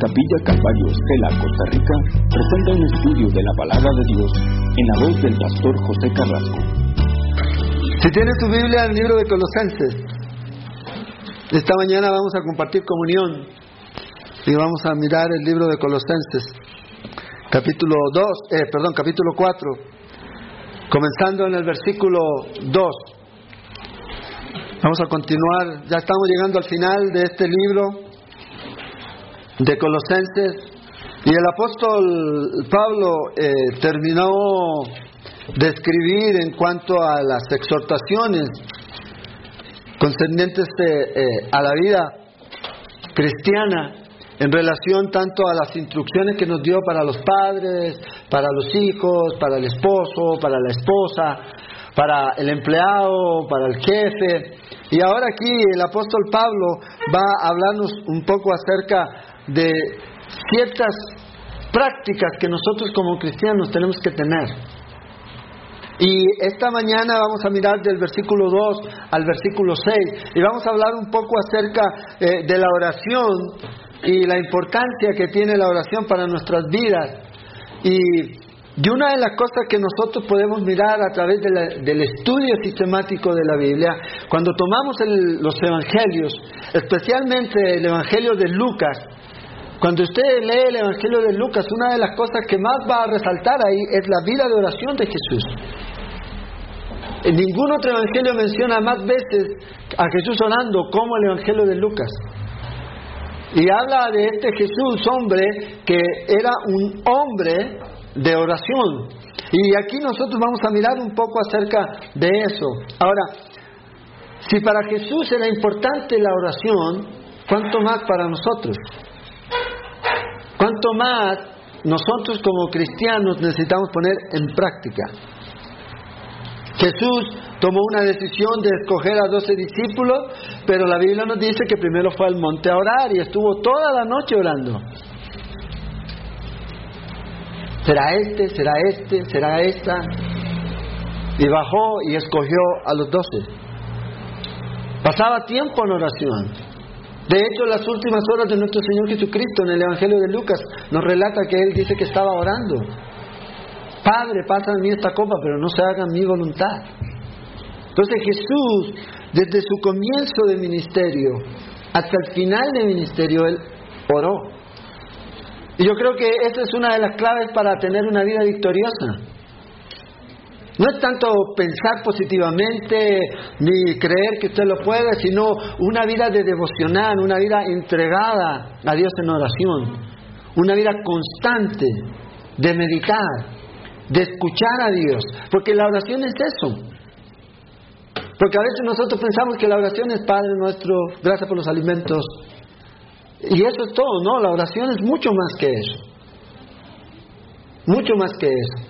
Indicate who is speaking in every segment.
Speaker 1: Capilla Calvario Estela, Costa Rica, presenta un estudio de la palabra de Dios en la voz del pastor José Carrasco.
Speaker 2: Si tienes tu Biblia, el libro de Colosenses. Esta mañana vamos a compartir comunión y vamos a mirar el libro de Colosenses, capítulo 2, eh, perdón, capítulo 4, comenzando en el versículo 2. Vamos a continuar, ya estamos llegando al final de este libro de Colosenses y el apóstol Pablo eh, terminó de escribir en cuanto a las exhortaciones concernientes eh, eh, a la vida cristiana en relación tanto a las instrucciones que nos dio para los padres, para los hijos, para el esposo, para la esposa, para el empleado, para el jefe. Y ahora aquí el apóstol Pablo va a hablarnos un poco acerca de ciertas prácticas que nosotros como cristianos tenemos que tener. Y esta mañana vamos a mirar del versículo 2 al versículo 6 y vamos a hablar un poco acerca eh, de la oración y la importancia que tiene la oración para nuestras vidas. Y, y una de las cosas que nosotros podemos mirar a través del estudio sistemático de la Biblia, cuando tomamos los evangelios, especialmente el evangelio de Lucas, cuando usted lee el Evangelio de Lucas, una de las cosas que más va a resaltar ahí es la vida de oración de Jesús. En ningún otro Evangelio menciona más veces a Jesús orando como el Evangelio de Lucas. Y habla de este Jesús, hombre, que era un hombre de oración. Y aquí nosotros vamos a mirar un poco acerca de eso. Ahora, si para Jesús era importante la oración, ¿cuánto más para nosotros? ¿Cuánto más nosotros como cristianos necesitamos poner en práctica? Jesús tomó una decisión de escoger a doce discípulos, pero la Biblia nos dice que primero fue al monte a orar y estuvo toda la noche orando. ¿Será este? ¿Será este? ¿Será esta? Y bajó y escogió a los doce. Pasaba tiempo en oración. De hecho, las últimas horas de nuestro Señor Jesucristo en el Evangelio de Lucas nos relata que Él dice que estaba orando. Padre, pasa en mí esta copa, pero no se haga mi voluntad. Entonces Jesús, desde su comienzo de ministerio hasta el final de ministerio, Él oró. Y yo creo que esa es una de las claves para tener una vida victoriosa. No es tanto pensar positivamente ni creer que usted lo puede, sino una vida de devocional, una vida entregada a Dios en oración, una vida constante de meditar, de escuchar a Dios, porque la oración es eso. Porque a veces nosotros pensamos que la oración es Padre nuestro, gracias por los alimentos. Y eso es todo, no, la oración es mucho más que eso. Mucho más que eso.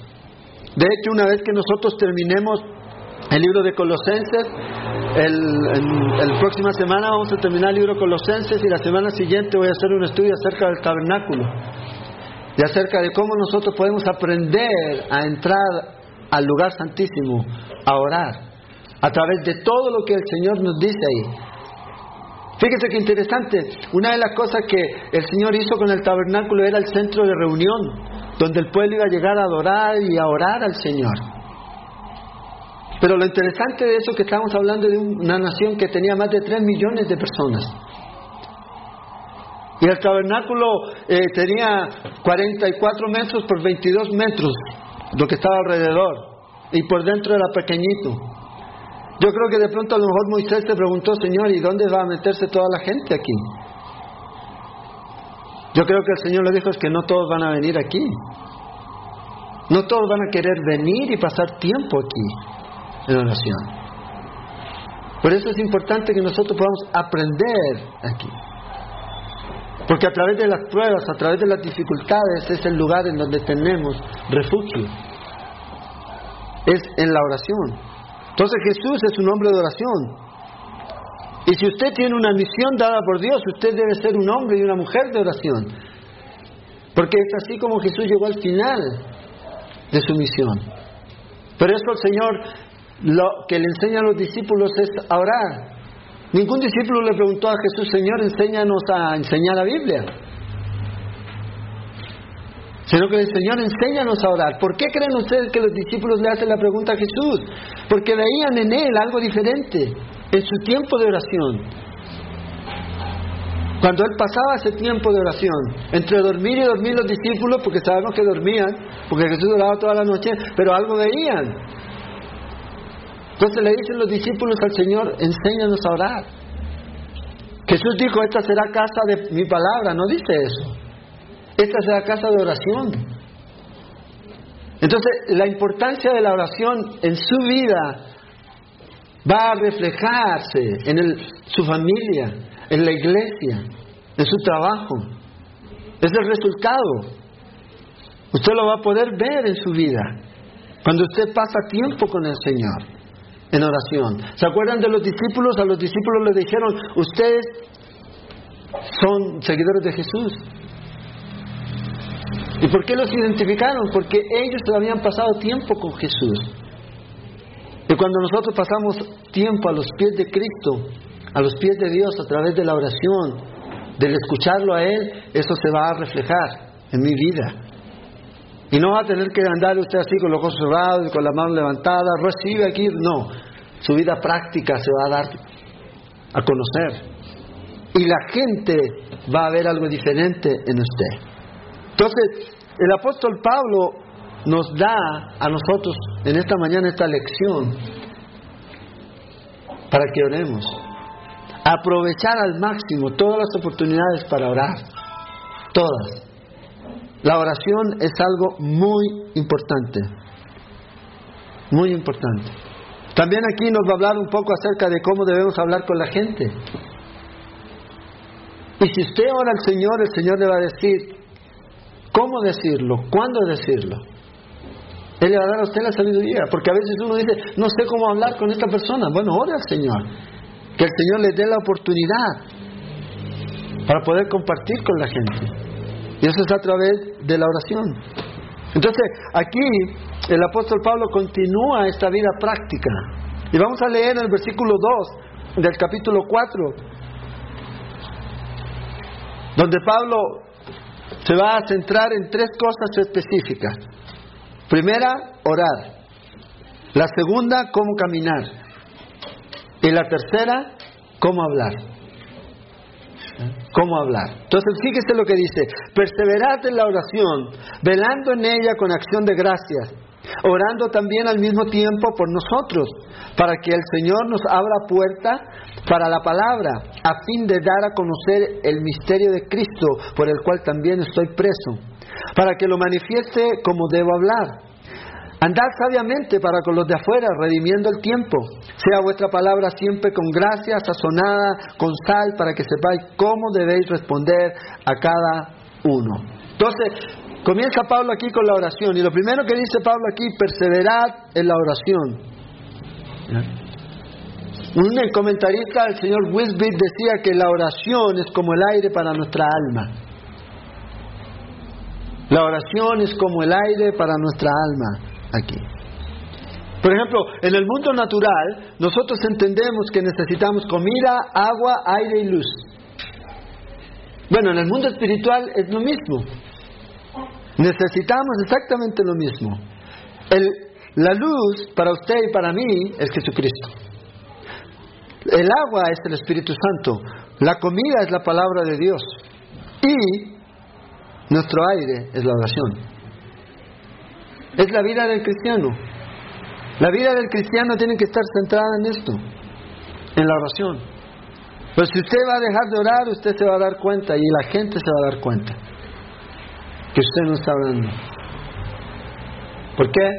Speaker 2: De hecho, una vez que nosotros terminemos el libro de Colosenses, el, próxima semana vamos a terminar el libro de Colosenses y la semana siguiente voy a hacer un estudio acerca del tabernáculo y acerca de cómo nosotros podemos aprender a entrar al lugar santísimo, a orar, a través de todo lo que el Señor nos dice ahí. Fíjese que interesante, una de las cosas que el Señor hizo con el tabernáculo era el centro de reunión, donde el pueblo iba a llegar a adorar y a orar al Señor. Pero lo interesante de eso es que estamos hablando de una nación que tenía más de 3 millones de personas. Y el tabernáculo eh, tenía 44 metros por 22 metros, lo que estaba alrededor, y por dentro era pequeñito. Yo creo que de pronto a lo mejor Moisés se preguntó, Señor, ¿y dónde va a meterse toda la gente aquí? Yo creo que el Señor le dijo es que no todos van a venir aquí. No todos van a querer venir y pasar tiempo aquí en oración. Por eso es importante que nosotros podamos aprender aquí. Porque a través de las pruebas, a través de las dificultades, es el lugar en donde tenemos refugio. Es en la oración. Entonces Jesús es un hombre de oración. Y si usted tiene una misión dada por Dios, usted debe ser un hombre y una mujer de oración. Porque es así como Jesús llegó al final de su misión. Pero eso el Señor lo que le enseña a los discípulos es orar. Ningún discípulo le preguntó a Jesús, Señor, enséñanos a enseñar la Biblia. sino que el Señor enséñanos a orar. ¿Por qué creen ustedes que los discípulos le hacen la pregunta a Jesús? Porque veían en Él algo diferente, en su tiempo de oración. Cuando Él pasaba ese tiempo de oración, entre dormir y dormir los discípulos, porque sabemos que dormían, porque Jesús oraba toda la noche, pero algo veían. Entonces le dicen los discípulos al Señor, enséñanos a orar. Jesús dijo, esta será casa de mi palabra, no dice eso. Esta será casa de oración. Entonces, la importancia de la oración en su vida va a reflejarse en su familia, en la iglesia, en su trabajo. Es el resultado. Usted lo va a poder ver en su vida cuando usted pasa tiempo con el Señor en oración. ¿Se acuerdan de los discípulos? A los discípulos les dijeron, ustedes son seguidores de Jesús. ¿Y por qué los identificaron? Porque ellos habían pasado tiempo con Jesús. Y cuando nosotros pasamos tiempo a los pies de Cristo, a los pies de Dios a través de la oración, del escucharlo a Él, eso se va a reflejar en mi vida. Y no va a tener que andar usted así con los ojos cerrados y con la mano levantada, recibe aquí, no. Su vida práctica se va a dar a conocer. Y la gente va a ver algo diferente en usted. Entonces, el apóstol Pablo nos da a nosotros en esta mañana esta lección para que oremos. Aprovechar al máximo todas las oportunidades para orar. Todas. La oración es algo muy importante. Muy importante. También aquí nos va a hablar un poco acerca de cómo debemos hablar con la gente. Y si usted ora al Señor, el Señor le va a decir, ¿Cómo decirlo? ¿Cuándo decirlo? Él le va a dar a usted la sabiduría, porque a veces uno dice, no sé cómo hablar con esta persona. Bueno, ore al Señor, que el Señor le dé la oportunidad para poder compartir con la gente. Y eso es a través de la oración. Entonces, aquí el apóstol Pablo continúa esta vida práctica. Y vamos a leer el versículo 2 del capítulo 4, donde Pablo se va a centrar en tres cosas específicas. Primera, orar. La segunda, cómo caminar. Y la tercera, cómo hablar. ¿Cómo hablar? Entonces, fíjese lo que dice, perseverad en la oración, velando en ella con acción de gracias orando también al mismo tiempo por nosotros, para que el Señor nos abra puerta para la palabra, a fin de dar a conocer el misterio de Cristo, por el cual también estoy preso, para que lo manifieste como debo hablar. Andad sabiamente para con los de afuera, redimiendo el tiempo. Sea vuestra palabra siempre con gracia, sazonada, con sal, para que sepáis cómo debéis responder a cada uno. Entonces, Comienza Pablo aquí con la oración y lo primero que dice Pablo aquí, perseverad en la oración. Un comentarista, el señor Wisbit, decía que la oración es como el aire para nuestra alma. La oración es como el aire para nuestra alma aquí. Por ejemplo, en el mundo natural, nosotros entendemos que necesitamos comida, agua, aire y luz. Bueno, en el mundo espiritual es lo mismo. Necesitamos exactamente lo mismo. la luz para usted y para mí es Jesucristo. El agua es el Espíritu Santo. La comida es la palabra de Dios. Y nuestro aire es la oración. Es la vida del cristiano. La vida del cristiano tiene que estar centrada en esto, en la oración. Pero si usted va a dejar de orar, usted se va a dar cuenta y la gente se va a dar cuenta que usted no está hablando. ¿Por qué?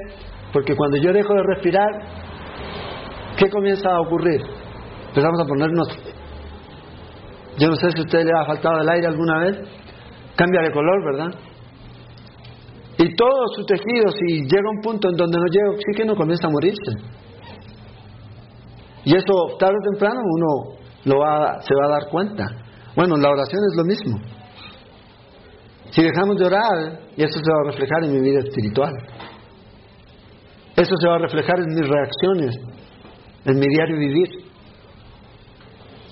Speaker 2: Porque cuando yo dejo de respirar, ¿qué comienza a ocurrir? Empezamos a ponernos... Yo no sé si a usted le ha faltado el aire alguna vez. Cambia de color, ¿verdad? Y todos sus tejidos, y llega un punto en donde no llega oxígeno, comienza a morirse. Y eso tarde o temprano uno lo va, se va a dar cuenta. Bueno, la oración es lo mismo. Si dejamos de orar, y eso se va a reflejar en mi vida espiritual. Eso se va a reflejar en mis reacciones, en mi diario vivir.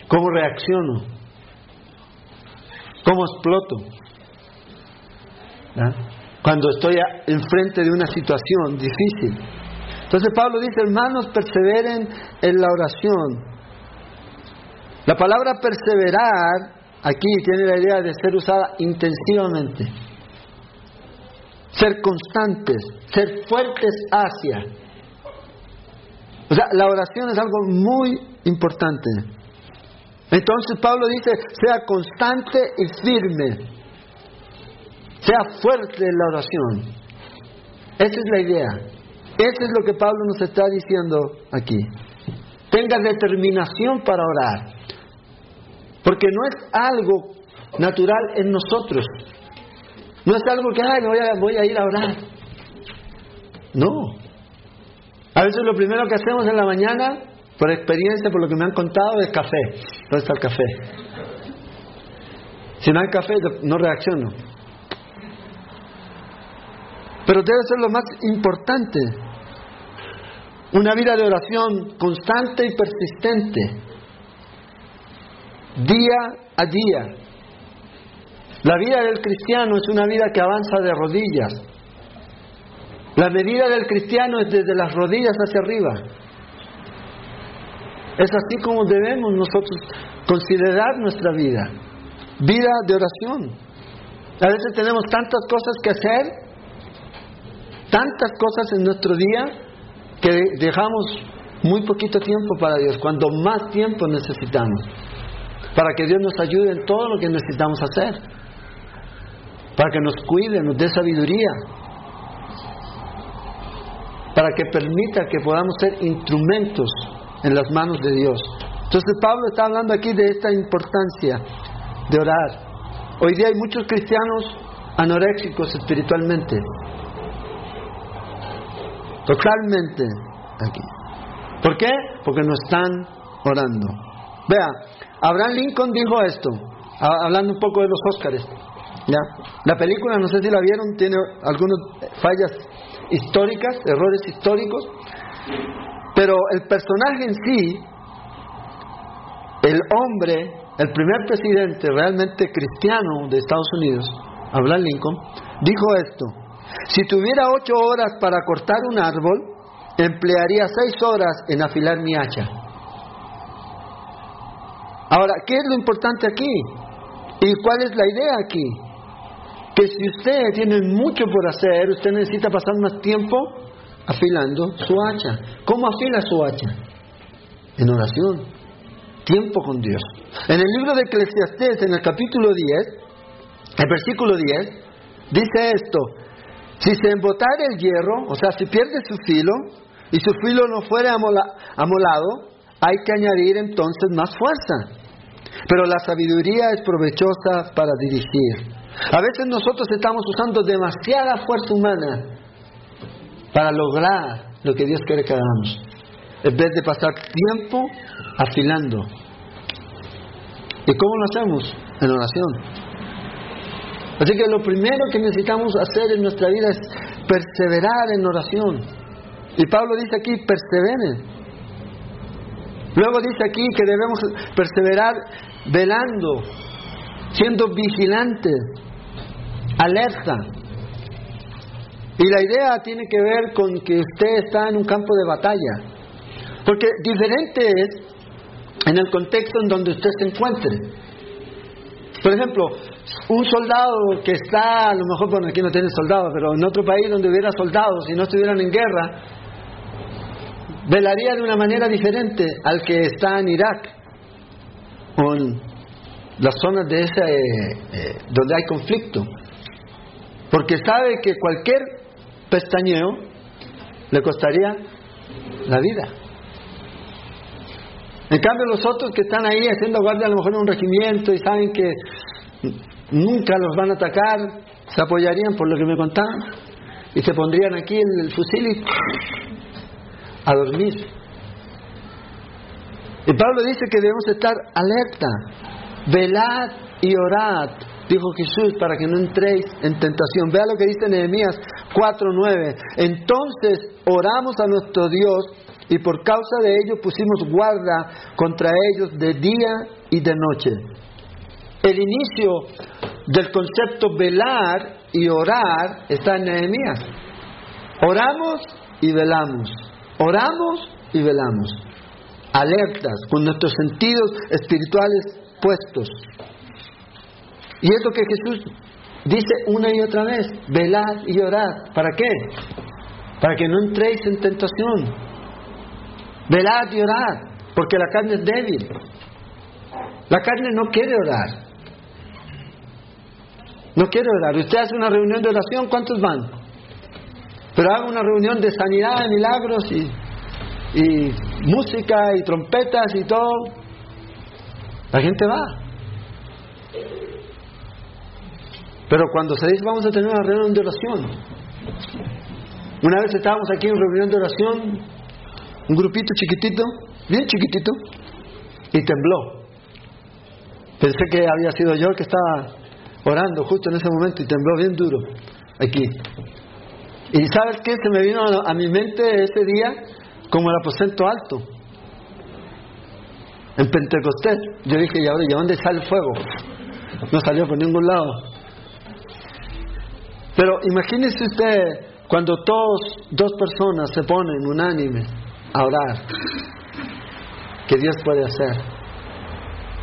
Speaker 2: ¿Cómo reacciono? ¿Cómo exploto? Cuando estoy enfrente de una situación difícil. Entonces Pablo dice, hermanos, perseveren en la oración. La palabra perseverar aquí tiene la idea de ser usada intensivamente, ser constantes, ser fuertes hacia. O sea, la oración es algo muy importante. Entonces Pablo dice, sea constante y firme, sea fuerte en la oración. Esa es la idea. Eso es lo que Pablo nos está diciendo aquí. Tenga determinación para orar. Porque no es algo natural en nosotros. No es algo que, ay, voy a, voy a ir a orar. No. A veces lo primero que hacemos en la mañana, por experiencia, por lo que me han contado, es café. ¿Dónde está el café? Si no hay café, no reacciono. Pero debe ser lo más importante. Una vida de oración constante y persistente. Día a día. La vida del cristiano es una vida que avanza de rodillas. La medida del cristiano es desde las rodillas hacia arriba. Es así como debemos nosotros considerar nuestra vida. Vida de oración. A veces tenemos tantas cosas que hacer tantas cosas en nuestro día que dejamos muy poquito tiempo para Dios, cuando más tiempo necesitamos, para que Dios nos ayude en todo lo que necesitamos hacer, para que nos cuide, nos dé sabiduría, para que permita que podamos ser instrumentos en las manos de Dios. Entonces Pablo está hablando aquí de esta importancia de orar. Hoy día hay muchos cristianos anoréxicos espiritualmente, Totalmente aquí. ¿Por qué? Porque no están orando. Vea, Abraham Lincoln dijo esto, hablando un poco de los Óscares. ¿ya? La película, no sé si la vieron, tiene algunas fallas históricas, errores históricos, pero el personaje en sí, el hombre, el primer presidente realmente cristiano de Estados Unidos, Abraham Lincoln, dijo esto, si tuviera ocho horas para cortar un árbol, emplearía seis horas en afilar mi hacha. Ahora, ¿qué es lo importante aquí? ¿Y cuál es la idea aquí? Que si usted tiene mucho por hacer, usted necesita pasar más tiempo afilando su hacha. ¿Cómo afila su hacha? En oración. Tiempo con Dios. En el libro de Eclesiastés, en el capítulo 10, el versículo 10, dice esto, si se embotara el hierro, o sea, si pierde su filo, y su filo no fuera amolado, hay que añadir entonces más fuerza. Pero la sabiduría es provechosa para dirigir. A veces nosotros estamos usando demasiada fuerza humana para lograr lo que Dios quiere que hagamos, en vez de pasar tiempo afilando. ¿Y cómo lo hacemos? En oración. Así que lo primero que necesitamos hacer en nuestra vida es perseverar en oración. Y Pablo dice aquí, perseveren. Luego dice aquí que debemos perseverar velando, siendo vigilantes, alerta. Y la idea tiene que ver con que usted está en un campo de batalla. Porque diferente es en el contexto en donde usted se encuentre. Por ejemplo, un soldado que está, a lo mejor, bueno, aquí no tiene soldados, pero en otro país donde hubiera soldados y no estuvieran en guerra, velaría de una manera diferente al que está en Irak o en las zonas de ese, eh, donde hay conflicto. Porque sabe que cualquier pestañeo le costaría la vida. En cambio, los otros que están ahí haciendo guardia a lo mejor en un regimiento y saben que nunca los van a atacar, se apoyarían por lo que me contaban y se pondrían aquí en el fusil y a dormir. Y Pablo dice que debemos estar alerta, velad y orad, dijo Jesús, para que no entréis en tentación. Vea lo que dice Nehemías 4:9. Entonces oramos a nuestro Dios y por causa de ello pusimos guarda contra ellos de día y de noche. El inicio del concepto velar y orar está en Nehemías. Oramos y velamos. Oramos y velamos. Alertas, con nuestros sentidos espirituales puestos. Y es lo que Jesús dice una y otra vez, velad y orad. ¿Para qué? Para que no entréis en tentación. Velad y orad, porque la carne es débil. La carne no quiere orar. No quiere orar. Usted hace una reunión de oración, ¿cuántos van? Pero haga una reunión de sanidad, de milagros y, y música y trompetas y todo. La gente va. Pero cuando se dice vamos a tener una reunión de oración, una vez estábamos aquí en reunión de oración, un grupito chiquitito, bien chiquitito, y tembló. Pensé que había sido yo que estaba orando justo en ese momento y tembló bien duro aquí. Y sabes qué? Se me vino a mi mente ese día como el aposento alto. En Pentecostés. Yo dije, ¿y ahora ¿y dónde sale el fuego? No salió por ningún lado. Pero imagínese usted cuando todos, dos personas se ponen unánime a orar. ¿Qué Dios puede hacer?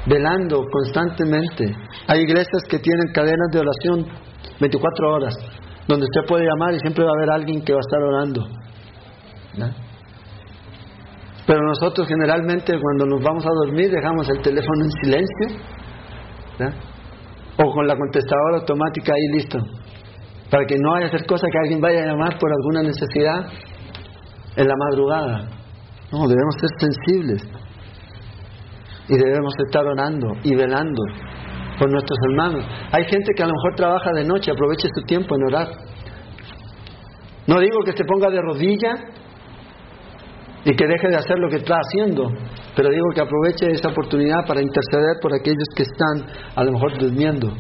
Speaker 2: Velando constantemente. Hay iglesias que tienen cadenas de oración 24 horas, donde usted puede llamar y siempre va a haber alguien que va a estar orando. Pero nosotros generalmente cuando nos vamos a dormir dejamos el teléfono en silencio o con la contestadora automática ahí listo, para que no haya hacer cosa que alguien vaya a llamar por alguna necesidad en la madrugada. No, debemos ser sensibles y debemos estar orando y velando por nuestros hermanos. Hay gente que a lo mejor trabaja de noche, aproveche su tiempo en orar. No digo que se ponga de rodilla y que deje de hacer lo que está haciendo, pero digo que aproveche esa oportunidad para interceder por aquellos que están a lo mejor durmiendo.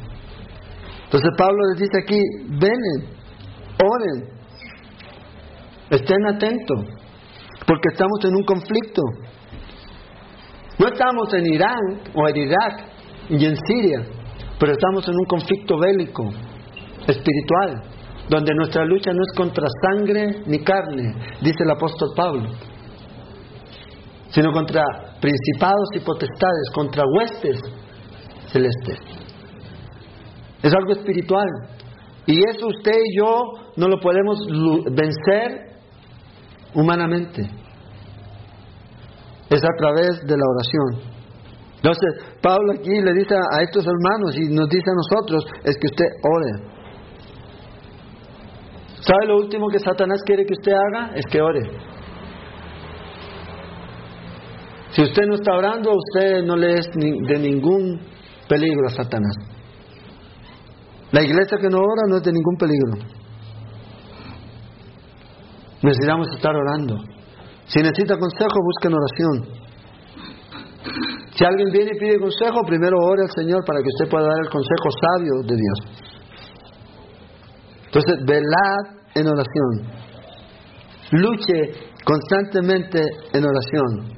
Speaker 2: Entonces Pablo les dice aquí, venen, oren, estén atentos, porque estamos en un conflicto. No estamos en Irán o en Irak y en Siria, pero estamos en un conflicto bélico, espiritual, donde nuestra lucha no es contra sangre ni carne, dice el apóstol Pablo, sino contra principados y potestades, contra huestes celestes. Es algo espiritual. Y eso usted y yo no lo podemos vencer humanamente es a través de la oración. Entonces, Pablo aquí le dice a estos hermanos y nos dice a nosotros, es que usted ore. ¿Sabe lo último que Satanás quiere que usted haga? Es que ore. Si usted no está orando, usted no le es de ningún peligro a Satanás. La iglesia que no ora no es de ningún peligro. Necesitamos estar orando. Si necesita consejo, busquen oración. Si alguien viene y pide consejo, primero ore al Señor para que usted pueda dar el consejo sabio de Dios. Entonces, velad en oración. Luche constantemente en oración.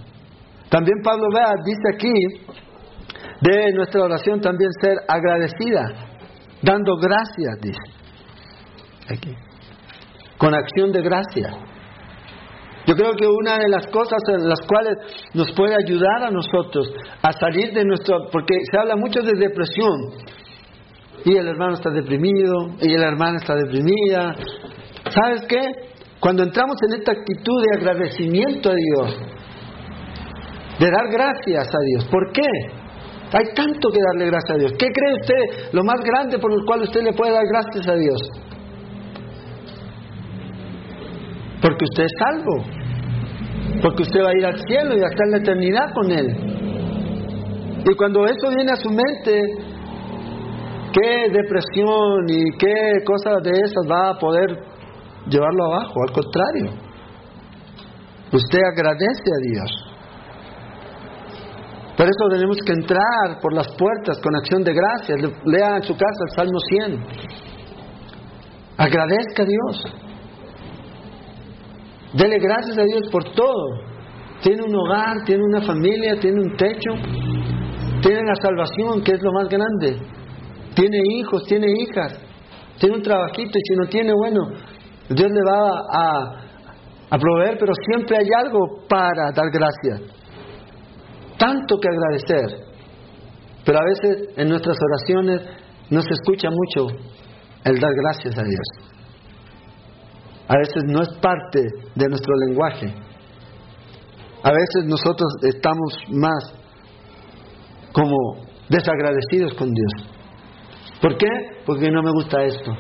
Speaker 2: También Pablo vea, dice aquí, de nuestra oración también ser agradecida, dando gracias, dice. Aquí. Con acción de gracia. Yo creo que una de las cosas en las cuales nos puede ayudar a nosotros a salir de nuestro, porque se habla mucho de depresión, y el hermano está deprimido, y la hermana está deprimida. ¿Sabes qué? Cuando entramos en esta actitud de agradecimiento a Dios, de dar gracias a Dios, ¿por qué? Hay tanto que darle gracias a Dios. ¿Qué cree usted lo más grande por el cual usted le puede dar gracias a Dios? Porque usted es salvo porque usted va a ir al cielo y va a estar en la eternidad con Él. Y cuando eso viene a su mente, ¿qué depresión y qué cosas de esas va a poder llevarlo abajo? Al contrario, usted agradece a Dios. Por eso tenemos que entrar por las puertas con acción de gracias. Lea en su casa el Salmo 100. Agradezca a Dios. Dele gracias a Dios por todo. Tiene un hogar, tiene una familia, tiene un techo, tiene la salvación, que es lo más grande. Tiene hijos, tiene hijas. tiene un trabajito y si no tiene, bueno, Dios le va a, a proveer, pero siempre hay algo para dar gracias. Tanto que agradecer. Pero a veces en nuestras oraciones no se escucha mucho el dar gracias a Dios. A veces no es parte de nuestro lenguaje. A veces nosotros estamos más como desagradecidos con Dios. ¿Por qué? Porque no me gusta esto.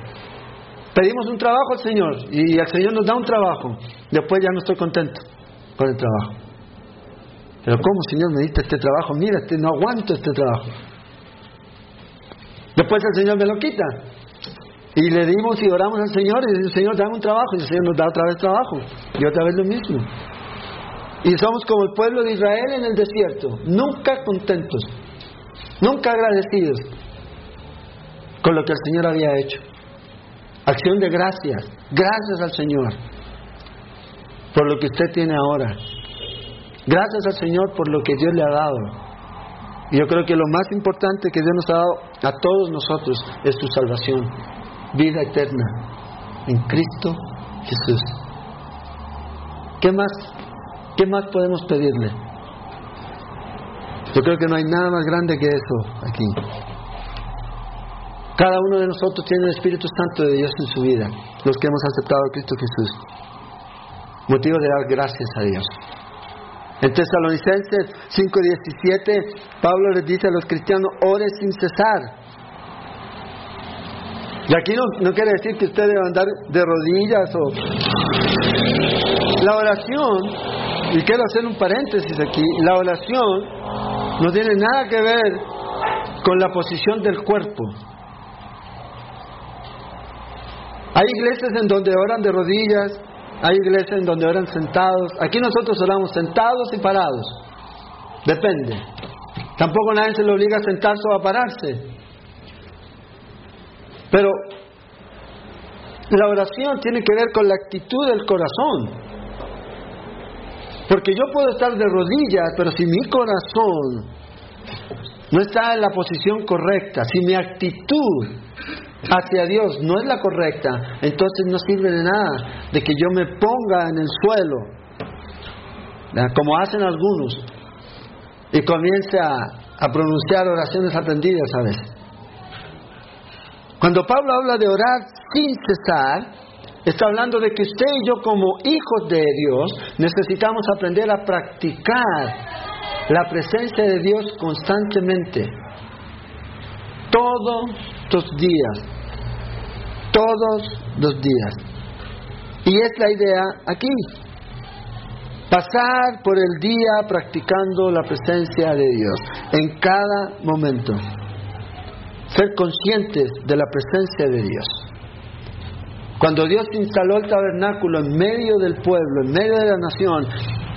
Speaker 2: Pedimos un trabajo al Señor y el Señor nos da un trabajo. Después ya no estoy contento con el trabajo. Pero ¿cómo, Señor, me diste este trabajo? Mira, este, no aguanto este trabajo. Después el Señor me lo quita. Y le dimos y oramos al Señor y dice, Señor, dame un trabajo. Y el Señor nos da otra vez trabajo. Y otra vez lo mismo. Y somos como el pueblo de Israel en el desierto, nunca contentos, nunca agradecidos con lo que el Señor había hecho. Acción de gracias, gracias al Señor por lo que usted tiene ahora. Gracias al Señor por lo que Dios le ha dado. Y yo creo que lo más importante que Dios nos ha dado a todos nosotros es su salvación, vida eterna en Cristo Jesús. ¿Qué más ¿Qué más podemos pedirle? Yo creo que no hay nada más grande que eso aquí. Cada uno de nosotros tiene el Espíritu Santo de Dios en su vida, los que hemos aceptado a Cristo Jesús. Motivo de dar gracias a Dios. En Tesalonicenses 5:17, Pablo les dice a los cristianos, ore sin cesar. Y aquí no, no quiere decir que usted debe andar de rodillas o... La oración y quiero hacer un paréntesis aquí, la oración no tiene nada que ver con la posición del cuerpo. Hay iglesias en donde oran de rodillas, hay iglesias en donde oran sentados. Aquí nosotros oramos sentados y parados. Depende. Tampoco nadie se le obliga a sentarse o a pararse. Pero la oración tiene que ver con la actitud del corazón. Porque yo puedo estar de rodillas, pero si mi corazón no está en la posición correcta, si mi actitud hacia Dios no es la correcta, entonces no sirve de nada de que yo me ponga en el suelo, como hacen algunos, y comience a, pronunciar oraciones aprendidas a veces. Cuando Pablo habla de orar sin cesar, Está hablando de que usted y yo como hijos de Dios necesitamos aprender a practicar la presencia de Dios constantemente. Todos los días. Todos los días. Y es la idea aquí. Pasar por el día practicando la presencia de Dios en cada momento. Ser conscientes de la presencia de Dios. Cuando Dios instaló el tabernáculo en medio del pueblo, en medio de la nación,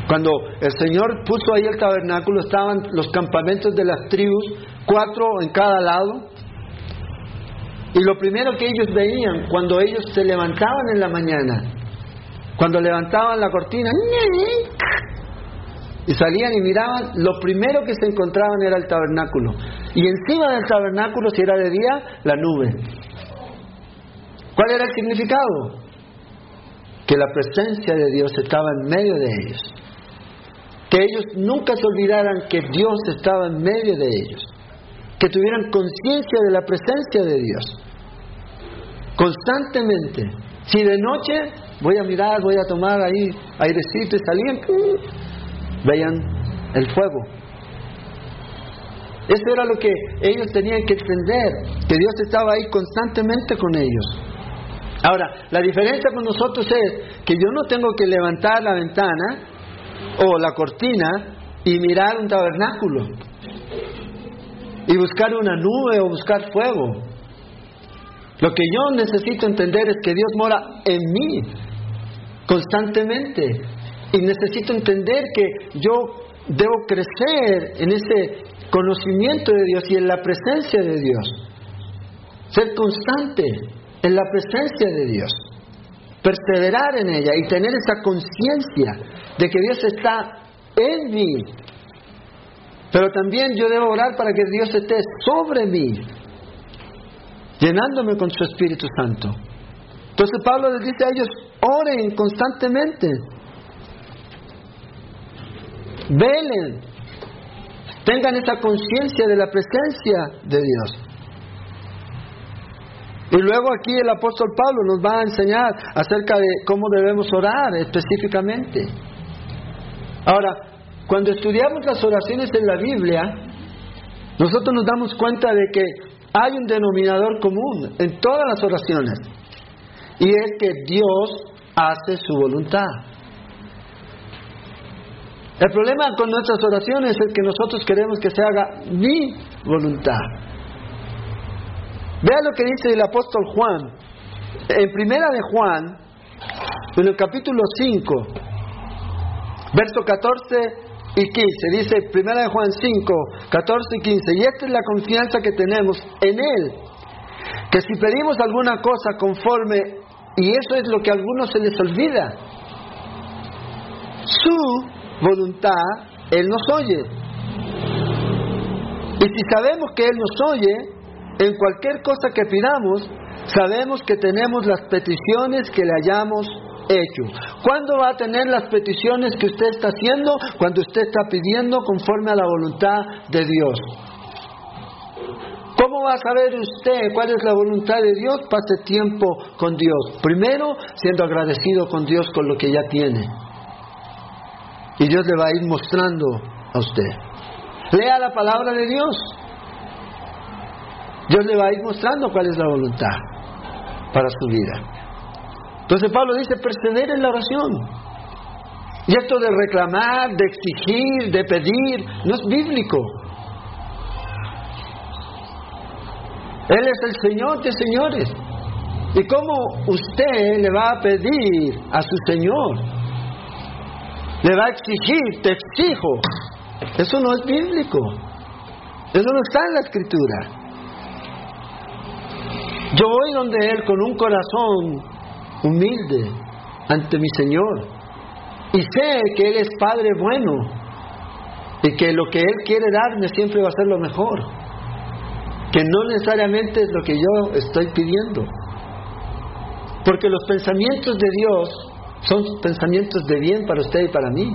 Speaker 2: cuando el Señor puso ahí el tabernáculo, estaban los campamentos de las tribus, cuatro en cada lado. Y lo primero que ellos veían cuando ellos se levantaban en la mañana, cuando levantaban la cortina, y salían y miraban, lo primero que se encontraban era el tabernáculo. Y encima del tabernáculo, si era de día, la nube. ¿Cuál era el significado? Que la presencia de Dios estaba en medio de ellos. Que ellos nunca se olvidaran que Dios estaba en medio de ellos. Que tuvieran conciencia de la presencia de Dios. Constantemente. Si de noche voy a mirar, voy a tomar ahí airecito y salían, veían el fuego. Eso era lo que ellos tenían que entender, que Dios estaba ahí constantemente con ellos. Ahora, la diferencia con nosotros es que yo no tengo que levantar la ventana o la cortina y mirar un tabernáculo y buscar una nube o buscar fuego. Lo que yo necesito entender es que Dios mora en mí constantemente y necesito entender que yo debo crecer en ese conocimiento de Dios y en la presencia de Dios. Ser constante en la presencia de Dios, perseverar en ella y tener esa conciencia de que Dios está en mí. Pero también yo debo orar para que Dios esté sobre mí. llenándome con su Espíritu Santo. Entonces Pablo les dice a ellos, oren constantemente, velen, tengan esa conciencia de la presencia de Dios. Y luego aquí el apóstol Pablo nos va a enseñar acerca de cómo debemos orar específicamente. Ahora, cuando estudiamos las oraciones en la Biblia, nosotros nos damos cuenta de que hay un denominador común en todas las oraciones. Y es que Dios hace su voluntad. El problema con nuestras oraciones es que nosotros queremos que se haga mi voluntad. Vea lo que dice el apóstol Juan. En primera de Juan, en el capítulo 5, verso 14 y 15, dice primera de Juan 5, 14 y 15, y esta es la confianza que tenemos en Él, que si pedimos alguna cosa conforme, y eso es lo que a algunos se les olvida, su voluntad, Él nos oye. Y si sabemos que Él nos oye, en cualquier cosa que pidamos, sabemos que tenemos las peticiones que le hayamos hecho. ¿Cuándo va a tener las peticiones que usted está haciendo? Cuando usted está pidiendo conforme a la voluntad de Dios. ¿Cómo va a saber usted cuál es la voluntad de Dios? Pase tiempo con Dios. Primero, siendo agradecido con Dios con lo que ya tiene. Y Dios le va a ir mostrando a usted. Lea la palabra de Dios. Dios le va a ir mostrando cuál es la voluntad para su vida. Entonces Pablo dice, perseverar en la oración. Y esto de reclamar, de exigir, de pedir, no es bíblico. Él es el Señor de señores. ¿Y cómo usted le va a pedir a su Señor? Le va a exigir, te exijo. Eso no es bíblico. Eso no está en la escritura. Yo voy donde Él con un corazón humilde ante mi Señor y sé que Él es Padre bueno y que lo que Él quiere darme siempre va a ser lo mejor, que no necesariamente es lo que yo estoy pidiendo, porque los pensamientos de Dios son pensamientos de bien para usted y para mí.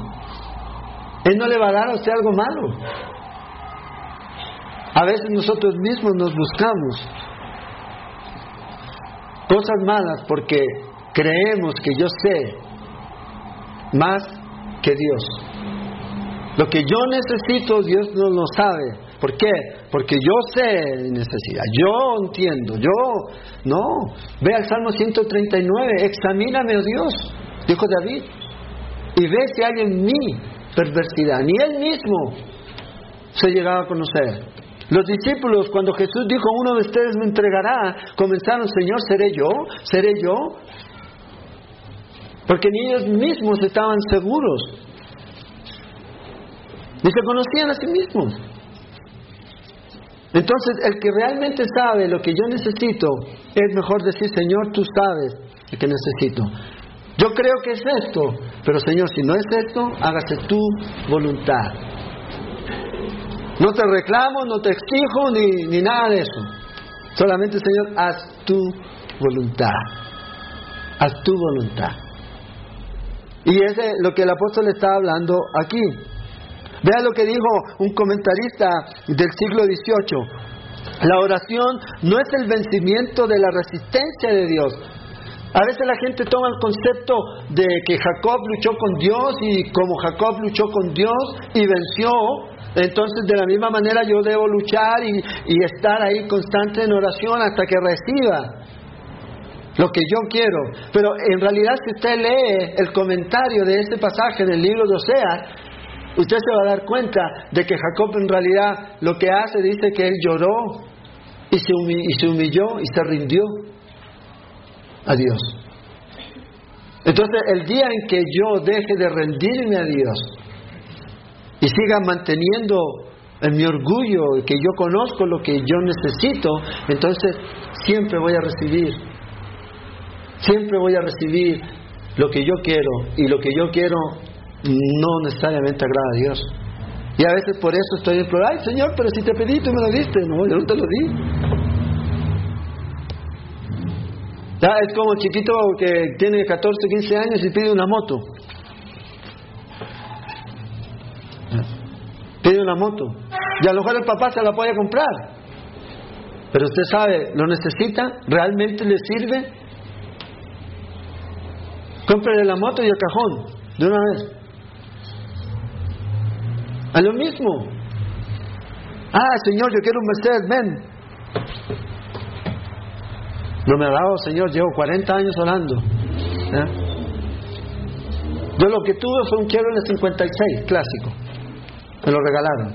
Speaker 2: Él no le va a dar a usted algo malo. A veces nosotros mismos nos buscamos cosas malas porque creemos que yo sé más que Dios. Lo que yo necesito, Dios no lo sabe. ¿Por qué? Porque yo sé mi necesidad, yo entiendo, yo no. Ve al Salmo 139, examíname, oh Dios, dijo David, y ve si hay en mí perversidad. Ni él mismo se llegaba a conocer. Los discípulos, cuando Jesús dijo, uno de ustedes me entregará, comenzaron, Señor, ¿seré yo? ¿Seré yo? Porque ni ellos mismos estaban seguros. Ni se conocían a sí mismos. Entonces, el que realmente sabe lo que yo necesito, es mejor decir, Señor, tú sabes lo que necesito. Yo creo que es esto, pero Señor, si no es esto, hágase tu voluntad. No te reclamo, no te exijo, ni, ni nada de eso. Solamente, Señor, haz tu voluntad. Haz tu voluntad. Y es lo que el apóstol está hablando aquí. Vea lo que dijo un comentarista del siglo XVIII. La oración no es el vencimiento de la resistencia de Dios. A veces la gente toma el concepto de que Jacob luchó con Dios y como Jacob luchó con Dios y venció, entonces, de la misma manera yo debo luchar y, estar ahí constante en oración hasta que reciba lo que yo quiero. Pero en realidad, si usted lee el comentario de este pasaje en el libro de Oseas, usted se va a dar cuenta de que Jacob en realidad lo que hace, dice que él lloró y se, y se humilló y se rindió a Dios. Entonces, el día en que yo deje de rendirme a Dios, y siga manteniendo en mi orgullo que yo conozco lo que yo necesito, entonces siempre voy a recibir, siempre voy a recibir lo que yo quiero y lo que yo quiero no necesariamente agrada a Dios. Y a veces por eso estoy implorando, ay Señor, pero si te pedí, tú me lo diste, no, yo no te lo di. Es como chiquito que tiene 14, 15 años y pide una moto. Pide una moto. Y a lo mejor el papá se la puede comprar. Pero usted sabe, ¿lo necesita? ¿Realmente le sirve? Cómprele la moto y el cajón, de una vez. A lo mismo. Ah, Señor, yo quiero un Mercedes, ven. No me ha dado, Señor, llevo 40 años orando. Yo lo que tuve fue un Chevrolet 56, clásico. Me lo regalaron.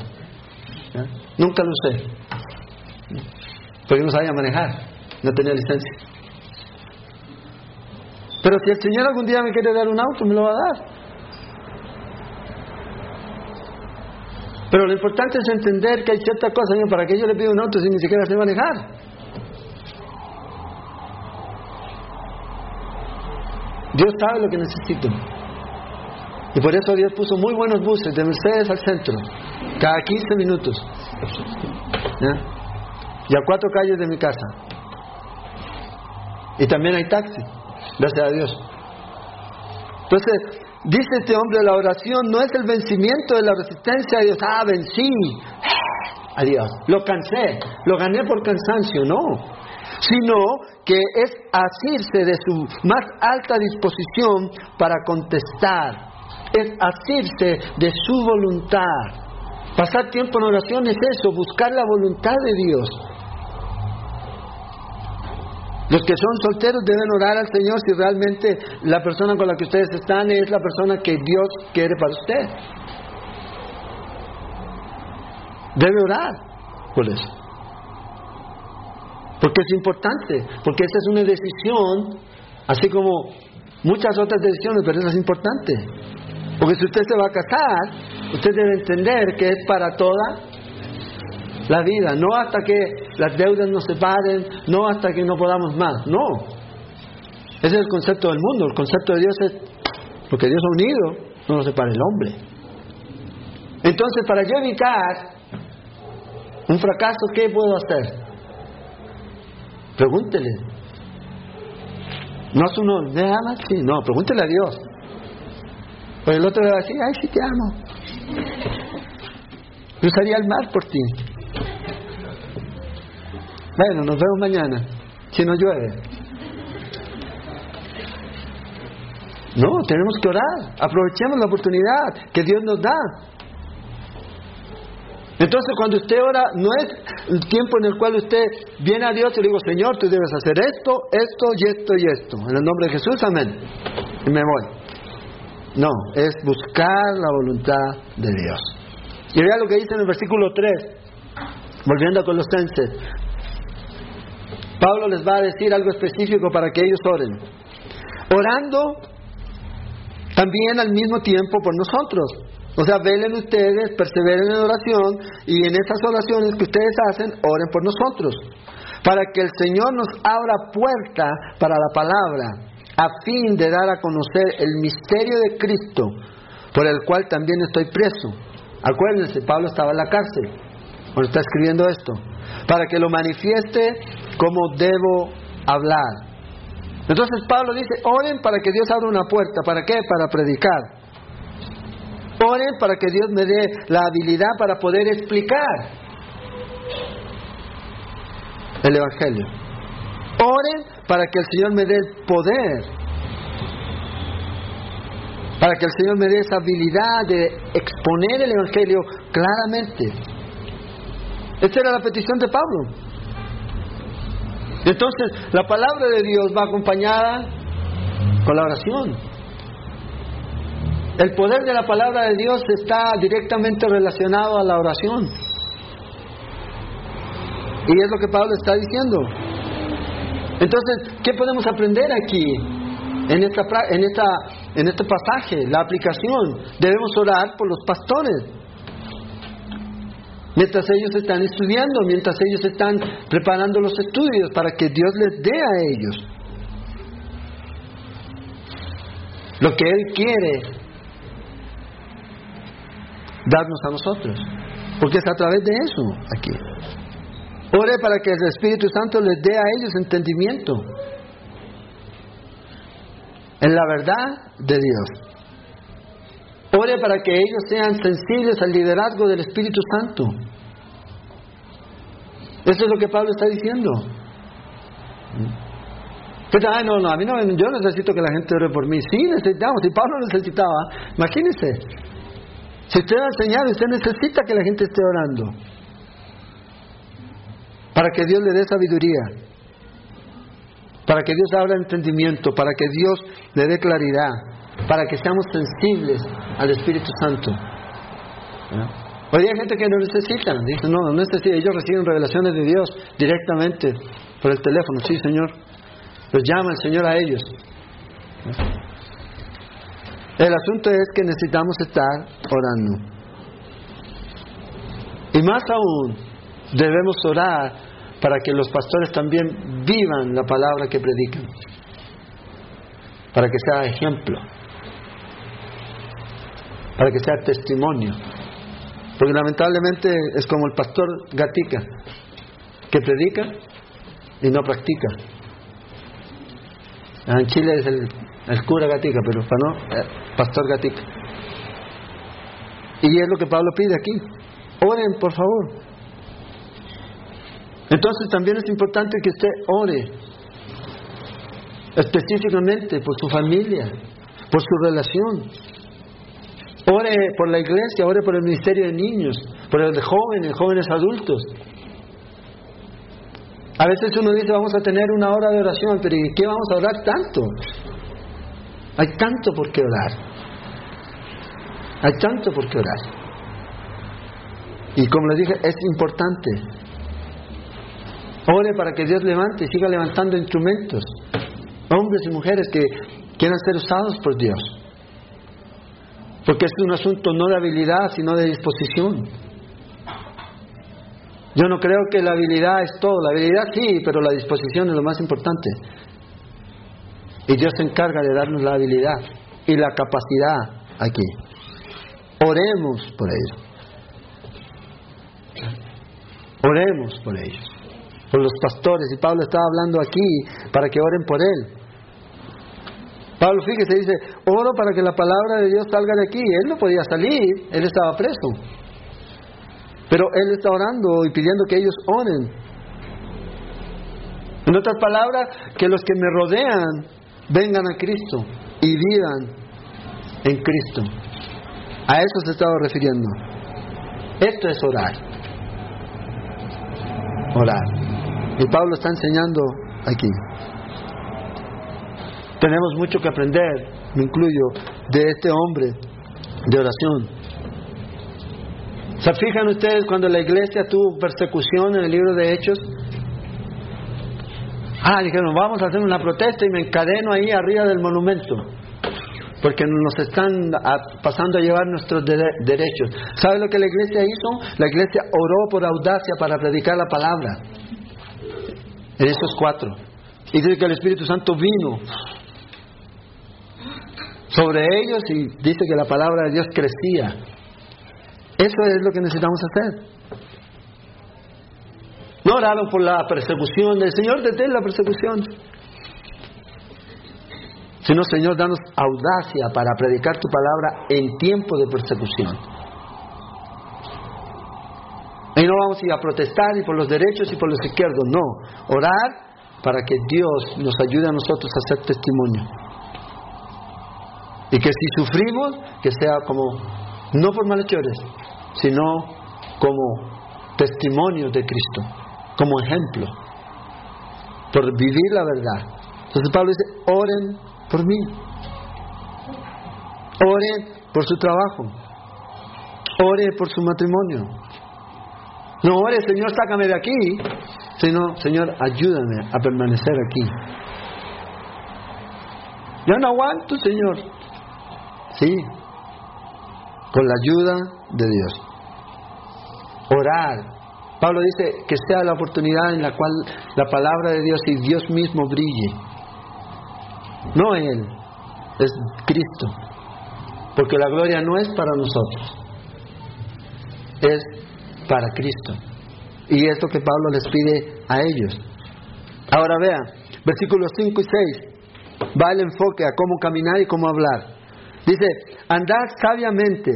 Speaker 2: Nunca lo usé. Porque no sabía manejar, no tenía licencia. Pero si el Señor algún día me quiere dar un auto, me lo va a dar. Pero lo importante es entender que hay ciertas cosas, Señor, para que yo le pido un auto si ni siquiera sé manejar. Dios sabe lo que necesito. Y por eso Dios puso muy buenos buses de Mercedes al centro, cada 15 minutos. Y a cuatro calles de mi casa. Y también hay taxi, gracias a Dios. Entonces, dice este hombre, la oración no es el vencimiento de la resistencia a Dios. Ah, vencí. A Dios. Lo cansé. Lo gané por cansancio. No sino que es asirse de su más alta disposición para contestar, es asirse de su voluntad. Pasar tiempo en oración es eso, buscar la voluntad de Dios. Los que son solteros deben orar al Señor si realmente la persona con la que ustedes están es la persona que Dios quiere para usted. Debe orar por eso. Porque es importante, porque esa es una decisión, así como muchas otras decisiones, pero esa es importante. Porque si usted se va a casar, usted debe entender que es para toda la vida, no hasta que las deudas nos separen, no hasta que no podamos más, no. Ese es el concepto del mundo, el concepto de Dios es, porque Dios ha unido, no nos separa el hombre. Entonces, para yo evitar un fracaso, ¿qué puedo hacer? Pregúntele. No es uno, ¿me amas? Sí, no, pregúntele a Dios. Pues el otro le va a decir, ay, sí te amo. Cruzaría el mar por ti. Bueno, nos vemos mañana, si no llueve. No, tenemos que orar. Aprovechemos la oportunidad que Dios nos da. Entonces cuando usted ora, no es el tiempo en el cual usted viene a Dios y le digo, Señor, tú debes hacer esto, esto y esto y esto. En el nombre de Jesús, amén. Y me voy. No, es buscar la voluntad de Dios. Y vea lo que dice en el versículo 3, volviendo a Colosenses. Pablo les va a decir algo específico para que ellos oren. Orando también al mismo tiempo por nosotros o sea, velen ustedes, perseveren en oración y en esas oraciones que ustedes hacen, oren por nosotros, para que el Señor nos abra puerta para la palabra, a fin de dar a conocer el misterio de Cristo, por el cual también estoy preso. Acuérdense, Pablo estaba en la cárcel cuando está escribiendo esto, para que lo manifieste como debo hablar. Entonces Pablo dice, oren para que Dios abra una puerta, ¿para qué? Para predicar. Oren para que Dios me dé la habilidad para poder explicar el Evangelio. Oren para que el Señor me dé el poder. Para que el Señor me dé esa habilidad de exponer el Evangelio claramente. Esta era la petición de Pablo. Entonces, la palabra de Dios va acompañada con la oración. El poder de la palabra de Dios está directamente relacionado a la oración. Y es lo que Pablo está diciendo. Entonces, ¿qué podemos aprender aquí? En, esta, en, esta, en este pasaje, la aplicación. Debemos orar por los pastores. Mientras ellos están estudiando, mientras ellos están preparando los estudios para que Dios les dé a ellos lo que Él quiere darnos a nosotros. Porque es a través de eso aquí. Ore para que el Espíritu Santo les dé a ellos entendimiento. en la verdad de Dios. Ore para que ellos sean sensibles al liderazgo del Espíritu Santo. Eso es lo que Pablo está diciendo. Ay, no, no, a mí no, yo necesito que la gente ore por mí. Sí, necesitamos. Si Pablo necesitaba, imagínense. Si usted va a enseñar, usted necesita que la gente esté orando. Para que Dios le dé sabiduría. Para que Dios abra entendimiento. Para que Dios le dé claridad. Para que seamos sensibles al Espíritu Santo. Hoy hay gente que no necesita. Dice, no, no necesita. Ellos reciben revelaciones de Dios directamente por el teléfono. Sí, Señor. Los llama el Señor a ellos. El asunto es que necesitamos estar orando. Y más aún, debemos orar para que los pastores también vivan la palabra que predican. Para que sea ejemplo. Para que sea testimonio. Porque lamentablemente es como el pastor Gatica, que predica y no practica. En Chile es el, cura Gatica, pero para no, eh, pastor Gatica. Y es lo que Pablo pide aquí. Oren, por favor. Entonces también es importante que usted ore específicamente por su familia, por su relación. Ore por la iglesia, ore por el ministerio de niños, por el de jóvenes, jóvenes adultos. A veces uno dice, vamos a tener una hora de oración, pero ¿y qué vamos a orar tanto? Hay tanto por qué orar. Hay tanto por qué orar. Y como les dije, es importante. Ore para que Dios levante y siga levantando instrumentos, hombres y mujeres que quieran ser usados por Dios. Porque es un asunto no de habilidad, sino de disposición. Yo no creo que la habilidad es todo. La habilidad sí, pero la disposición es lo más importante. Y Dios se encarga de darnos la habilidad y la capacidad aquí. Oremos por ellos. Oremos por ellos, por los pastores. Y Pablo estaba hablando aquí para que oren por él. Pablo, fíjese, dice, oro para que la palabra de Dios salga de aquí. Él no podía salir, él estaba preso. Pero Él está orando y pidiendo que ellos oren. En otras palabras, que los que me rodean vengan a Cristo y vivan en Cristo. A eso se estaba refiriendo. Esto es orar. Orar. Y Pablo está enseñando aquí. Tenemos mucho que aprender, me incluyo, de este hombre de oración. ¿Se fijan ustedes cuando la iglesia tuvo persecución en el libro de Hechos? Ah, dijeron, vamos a hacer una protesta y me encadeno ahí arriba del monumento, porque nos están pasando a llevar nuestros derechos. ¿Sabe lo que la iglesia hizo? La iglesia oró por audacia para predicar la palabra. En esos cuatro. Y dice que el Espíritu Santo vino sobre ellos y dice que la palabra de Dios crecía. Eso es lo que necesitamos hacer. No oraron por la persecución del Señor, detén la persecución. Sino, Señor, danos audacia para predicar tu palabra en tiempo de persecución. Y no vamos a ir a protestar y por los derechos y por los izquierdos, no. Orar para que Dios nos ayude a nosotros a hacer testimonio. Y que si sufrimos, que sea como, no por malhechores, sino como testimonio de Cristo, como ejemplo, por vivir la verdad. Entonces Pablo dice, oren por mí, oren por su trabajo, ore por su matrimonio. No ore, Señor, sácame de aquí, sino, Señor, ayúdame a permanecer aquí. Yo no aguanto, Señor. Sí, con la ayuda de Dios. Orar. Pablo dice que sea la oportunidad en la cual la palabra de Dios y Dios mismo brille. No Él, es Cristo. Porque la gloria no es para nosotros, es para Cristo. Y es lo que Pablo les pide a ellos. Ahora vean, versículos 5 y 6. va el enfoque a cómo caminar y cómo hablar. Dice, andad sabiamente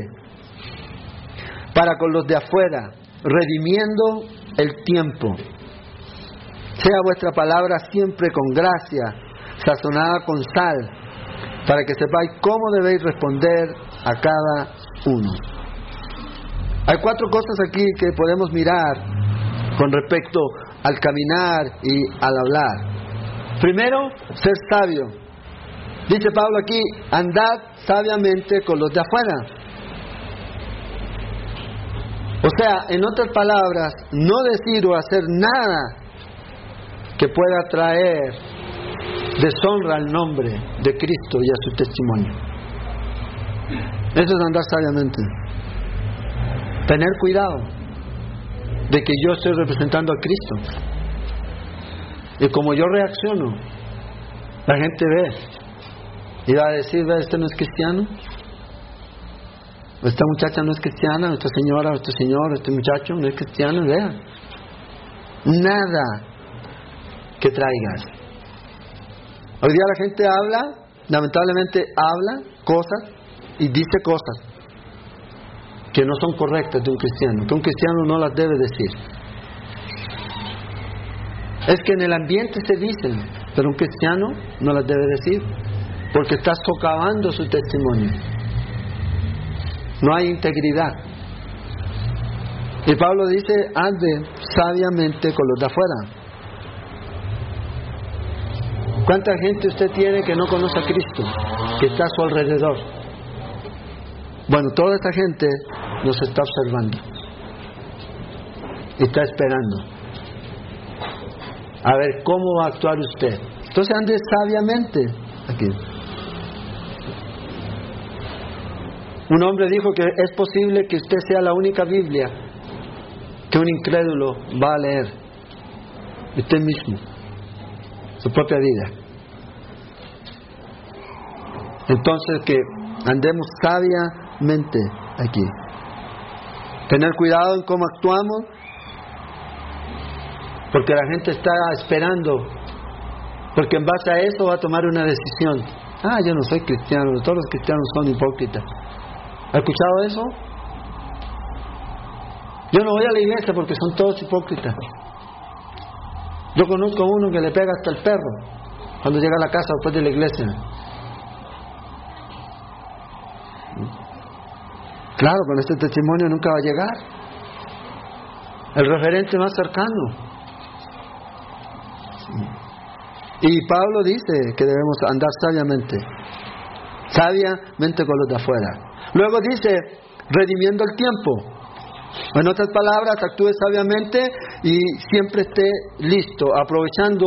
Speaker 2: para con los de afuera, redimiendo el tiempo. Sea vuestra palabra siempre con gracia, sazonada con sal, para que sepáis cómo debéis responder a cada uno. Hay cuatro cosas aquí que podemos mirar con respecto al caminar y al hablar. Primero, ser sabio. Dice Pablo aquí, andad sabiamente con los de afuera. O sea, en otras palabras, no decir o hacer nada que pueda traer deshonra al nombre de Cristo y a su testimonio. Eso es andar sabiamente. Tener cuidado de que yo estoy representando a Cristo. Y como yo reacciono, la gente ve y va a decir, ve, este no es cristiano, esta muchacha no es cristiana, esta señora, este señor, este muchacho no es cristiano, vea. Nada que traigas. Hoy día la gente habla, lamentablemente habla cosas y dice cosas que no son correctas de un cristiano, que un cristiano no las debe decir. Es que en el ambiente se dicen, pero un cristiano no las debe decir, porque está socavando su testimonio. No hay integridad. Y Pablo dice, ande sabiamente con los de afuera. ¿Cuánta gente usted tiene que no conoce a Cristo, que está a su alrededor? Bueno, toda esta gente nos está observando está esperando a ver cómo va a actuar usted. Entonces ande sabiamente aquí. Un hombre dijo que es posible que usted sea la única Biblia que un incrédulo va a leer. Usted mismo su propia vida. Entonces que andemos sabiamente aquí. Tener cuidado en cómo actuamos, porque la gente está esperando, porque en base a eso va a tomar una decisión. Ah, yo no soy cristiano, todos los cristianos son hipócritas. ¿Ha escuchado eso? Yo no voy a la iglesia porque son todos hipócritas. Yo conozco a uno que le pega hasta el perro cuando llega a la casa después de la iglesia. Claro, con este testimonio nunca va a llegar. El referente más cercano. Y Pablo dice que debemos andar sabiamente, sabiamente con los de afuera. Luego dice, redimiendo el tiempo. En otras palabras, actúe sabiamente y siempre esté listo, aprovechando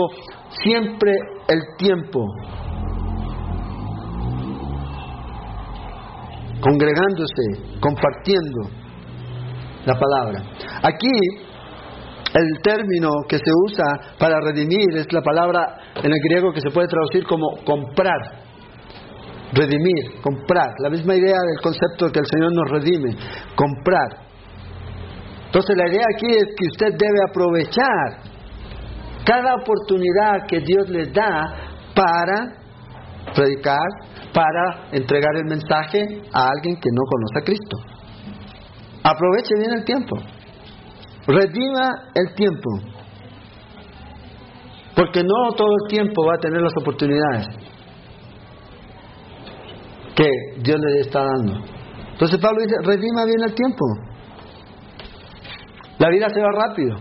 Speaker 2: siempre el tiempo. Congregándose, compartiendo la palabra. Aquí el término que se usa para redimir es la palabra en el griego que se puede traducir como comprar. Redimir, comprar. La misma idea del concepto de que el Señor nos redime. Comprar. Entonces la idea aquí es que usted debe aprovechar cada oportunidad que Dios le da para predicar, para entregar el mensaje a alguien que no conoce a Cristo. Aproveche bien el tiempo. Redima el tiempo. Porque no todo el tiempo va a tener las oportunidades que Dios le está dando. Entonces Pablo dice, redima bien el tiempo. La vida se va rápido.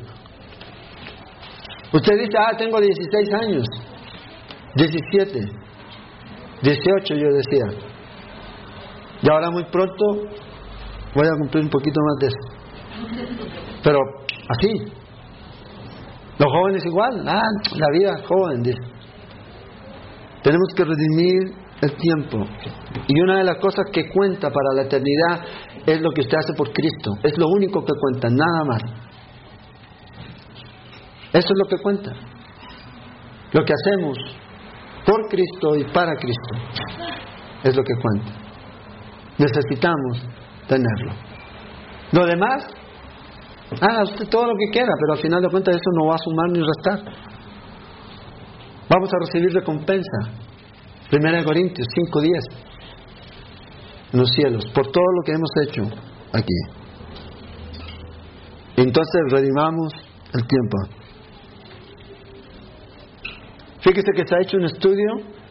Speaker 2: Usted dice, ah, tengo 16 años, 17, 18 yo decía. Y ahora muy pronto voy a cumplir un poquito más de eso. Pero así. Los jóvenes igual, ah, la vida joven, dice. Tenemos que redimir el tiempo. Y una de las cosas que cuenta para la eternidad es lo que usted hace por Cristo. Es lo único que cuenta, nada más. Eso es lo que cuenta. Lo que hacemos por Cristo y para Cristo es lo que cuenta. Necesitamos tenerlo. Lo demás, haga usted todo lo que quiera, pero al final de cuentas eso no va a sumar ni restar. Vamos a recibir recompensa Primera de Corintios 5.10. En los cielos, por todo lo que hemos hecho aquí. Entonces redimamos el tiempo. Fíjese que se ha hecho un estudio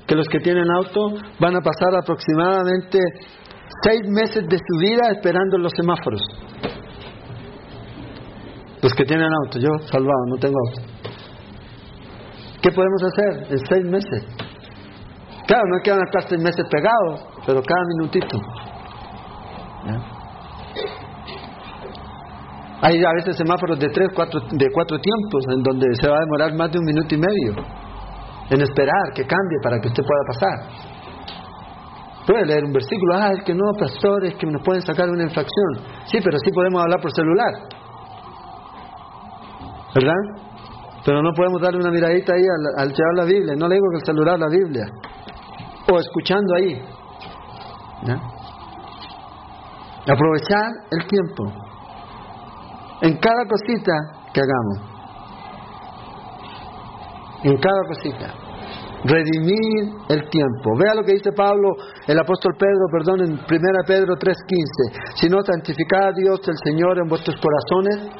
Speaker 2: que los que tienen auto van a pasar aproximadamente seis meses de su vida esperando los semáforos. Los que tienen auto, yo salvado, no tengo auto. ¿Qué podemos hacer en seis meses? Claro, no quedan hasta seis meses pegados, pero cada minutito. Hay a veces semáforos de tres, cuatro, de cuatro tiempos en donde se va a demorar más de un minuto y medio en esperar que cambie para que usted pueda pasar. Puede leer un versículo, ah, es que no, pastores, que nos pueden sacar una infracción. Sí, pero sí podemos hablar por celular. ¿Verdad? Pero no podemos darle una miradita ahí al, al llevar la Biblia. No le digo que el celular la Biblia. O escuchando ahí. Aprovechar el tiempo en cada cosita que hagamos. En cada cosita. Redimir el tiempo. Vea lo que dice Pablo, el apóstol Pedro, perdón, en 1 Pedro 3:15. Si no, santificad a Dios el Señor en vuestros corazones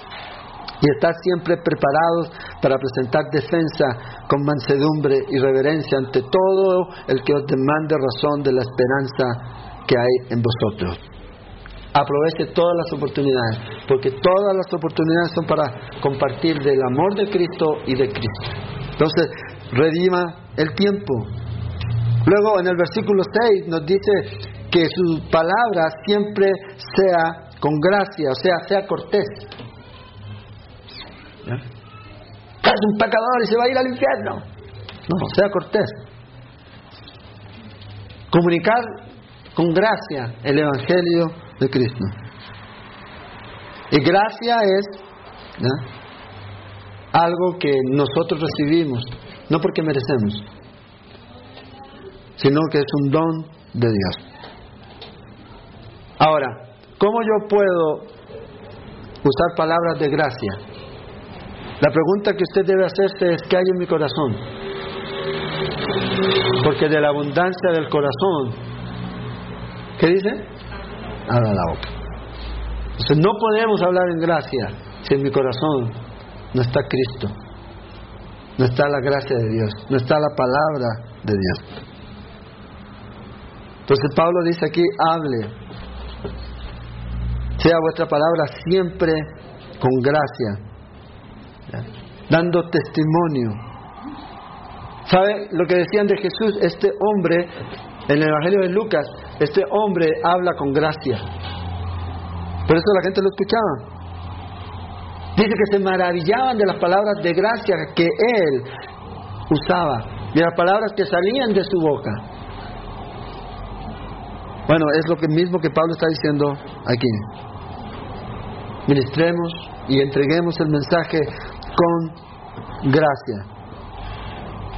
Speaker 2: y estad siempre preparados para presentar defensa con mansedumbre y reverencia ante todo el que os demande razón de la esperanza que hay en vosotros aproveche todas las oportunidades, porque todas las oportunidades son para compartir del amor de Cristo y de Cristo. Entonces, redima el tiempo. Luego en el versículo 6 nos dice que su palabra siempre sea con gracia, o sea, sea cortés. Es un pecador y se va a ir al infierno. No, sea cortés. Comunicar con gracia el Evangelio de Cristo. Y gracia es algo que nosotros recibimos, no porque merecemos, sino que es un don de Dios. Ahora, ¿cómo yo puedo usar palabras de gracia? La pregunta que usted debe hacerse es ¿qué hay en mi corazón? Porque de la abundancia del corazón, ¿qué dice? habla la boca. Entonces no podemos hablar en gracia si en mi corazón no está Cristo, no está la gracia de Dios, no está la palabra de Dios. Entonces Pablo dice aquí, hable, sea vuestra palabra siempre con gracia, dando testimonio. ¿Sabe lo que decían de Jesús? Este hombre en el Evangelio de Lucas, este hombre habla con gracia. Por eso la gente lo escuchaba. Dice que se maravillaban de las palabras de gracia que él usaba, de las palabras que salían de su boca. Bueno, es lo mismo que Pablo está diciendo aquí. Ministremos y entreguemos el mensaje con gracia.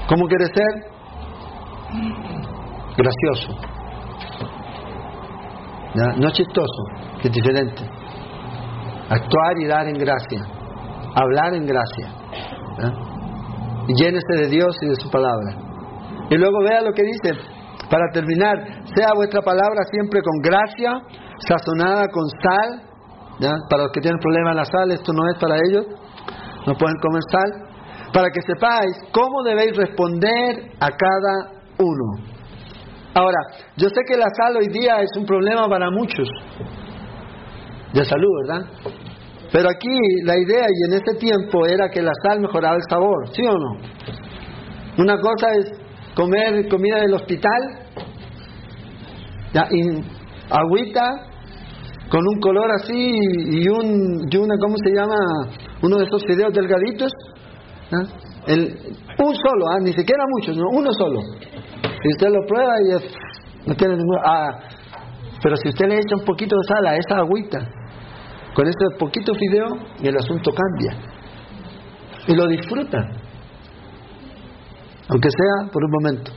Speaker 2: ¿Cómo quiere ser? gracioso. No chistoso, que es diferente. Actuar y dar en gracia. Hablar en gracia. Y llénese de Dios y de su palabra. Y luego vea lo que dice. Para terminar, sea vuestra palabra siempre con gracia, sazonada con sal. Para los que tienen problemas la sal, esto no es para ellos. No pueden comer sal. Para que sepáis cómo debéis responder a cada uno. Ahora, yo sé que la sal hoy día es un problema para muchos de salud, ¿verdad? Pero aquí la idea y en ese tiempo era que la sal mejoraba el sabor, ¿sí o no? Una cosa es comer comida del hospital, ya, con un color así y, un, y una, ¿cómo se llama? Uno de esos fideos delgaditos. El, un solo, ah, ni siquiera muchos, no, uno solo. Si usted lo prueba y no tiene ninguna... Ah, pero si usted le echa un poquito de sal a esa agüita, con ese poquito fideo, el asunto cambia. Y lo disfruta. Aunque sea por un momento.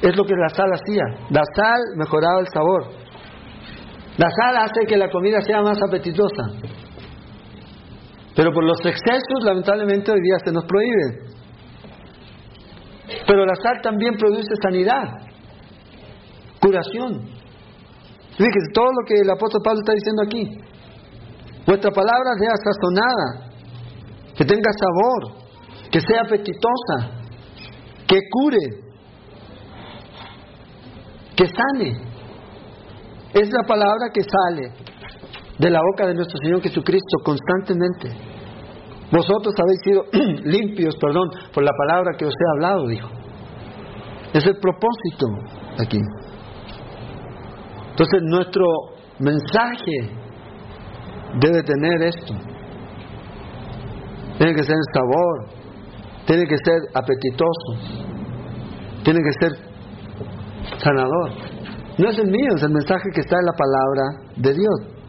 Speaker 2: Es lo que la sal hacía. La sal mejoraba el sabor. La sal hace que la comida sea más apetitosa. Pero por los excesos, lamentablemente, hoy día se nos prohíbe. Pero la sal también produce sanidad, curación. Fíjese todo lo que el apóstol Pablo está diciendo aquí. Vuestra palabra sea sazonada, que tenga sabor, que sea apetitosa, que cure, que sane. Es la palabra que sale de la boca de nuestro Señor Jesucristo constantemente. Vosotros habéis sido limpios, perdón, por la palabra que os he hablado, dijo. Es el propósito aquí. Entonces nuestro mensaje debe tener esto. Tiene que ser sabor, tiene que ser apetitoso, tiene que ser sanador. No es el mío, es el mensaje que está en la palabra de Dios.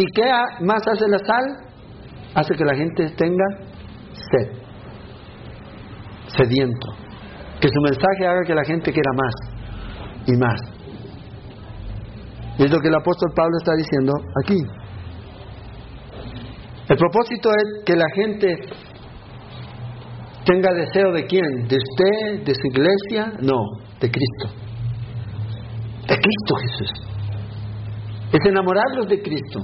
Speaker 2: ¿Y qué más hace la sal? Hace que la gente tenga sed, sediento. Que su mensaje haga que la gente quiera más y más. Y es lo que el apóstol Pablo está diciendo aquí. El propósito es que la gente tenga deseo de quién? ¿De usted? ¿De su iglesia? No, de Cristo. De Cristo Jesús. Es enamorarlos de Cristo.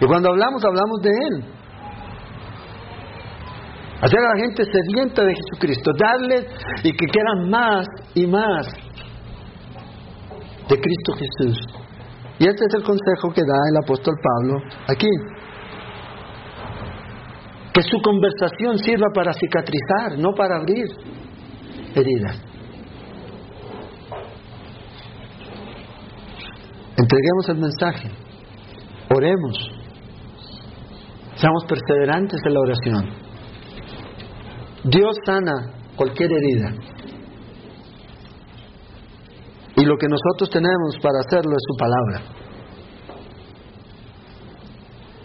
Speaker 2: Y cuando hablamos, hablamos de Él. Hacer a la gente sedienta de Jesucristo, darles y que quieran más y más de Cristo Jesús. Y este es el consejo que da el apóstol Pablo aquí. Que su conversación sirva para cicatrizar, no para abrir heridas. Entreguemos el mensaje, oremos, seamos perseverantes en la oración. Dios sana cualquier herida. Y lo que nosotros tenemos para hacerlo es su palabra.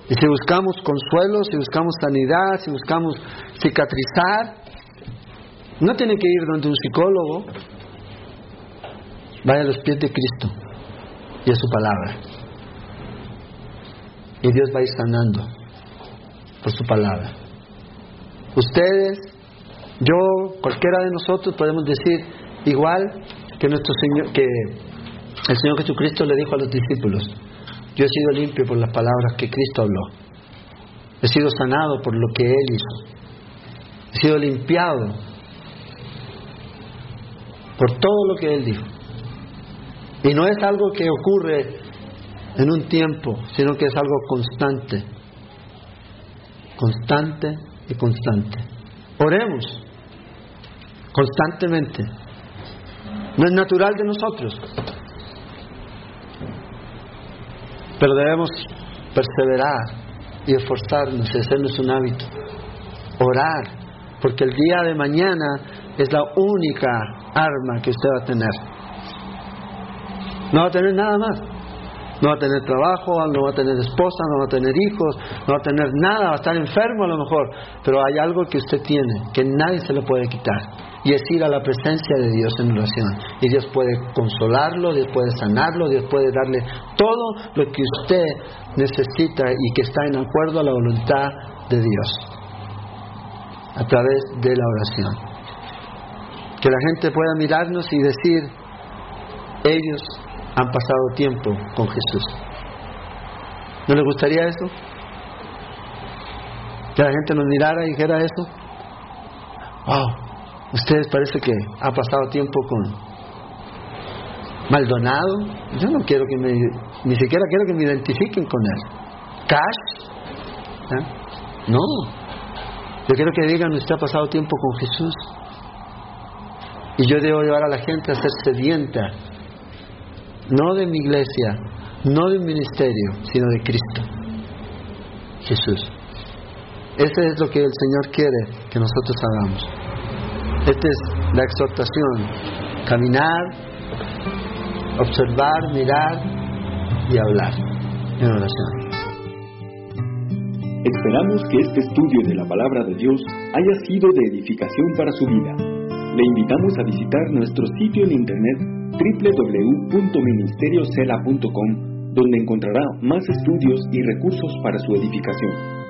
Speaker 2: Y si buscamos consuelo, si buscamos sanidad, si buscamos cicatrizar, no tiene que ir donde un psicólogo. Vaya a los pies de Cristo y a su palabra. Y Dios va a ir sanando por su palabra. Ustedes, yo, cualquiera de nosotros podemos decir igual que nuestro Señor, que el Señor Jesucristo le dijo a los discípulos, yo he sido limpio por las palabras que Cristo habló. He sido sanado por lo que Él hizo. He sido limpiado por todo lo que Él dijo. Y no es algo que ocurre en un tiempo, sino que es algo constante. Constante y constante. Oremos constantemente. No es natural de nosotros. Pero debemos perseverar y esforzarnos y hacernos un hábito. Orar, porque el día de mañana es la única arma que usted va a tener no va a tener nada más. No va a tener trabajo, no va a tener esposa, no va a tener hijos, no va a tener nada, va a estar enfermo a lo mejor. Pero hay algo que usted tiene, que nadie se lo puede quitar. Y es ir a la presencia de Dios en oración. Y Dios puede consolarlo, Dios puede sanarlo, Dios puede darle todo lo que usted necesita y que está en acuerdo a la voluntad de Dios. A través de la oración. Que la gente pueda mirarnos y decir, ellos han pasado tiempo con Jesús. ¿No les gustaría eso? Que la gente nos mirara y dijera eso. Wow, ustedes parece que ha pasado tiempo con Maldonado. Yo no quiero que me, ni siquiera quiero que me identifiquen con él. Cash. ¿eh? No. Yo quiero que digan, usted ha pasado tiempo con Jesús. Y yo debo llevar a la gente a ser sedienta no de mi iglesia, no de un ministerio, sino de Cristo, Jesús. Eso es lo que el Señor quiere que nosotros hagamos. Esta es la exhortación, caminar, observar, mirar y hablar en oración.
Speaker 1: Esperamos que este estudio de la palabra de Dios haya sido de edificación para su vida. Le invitamos a visitar nuestro sitio en internet www.ministeriocela.com, donde encontrará más estudios y recursos para su edificación.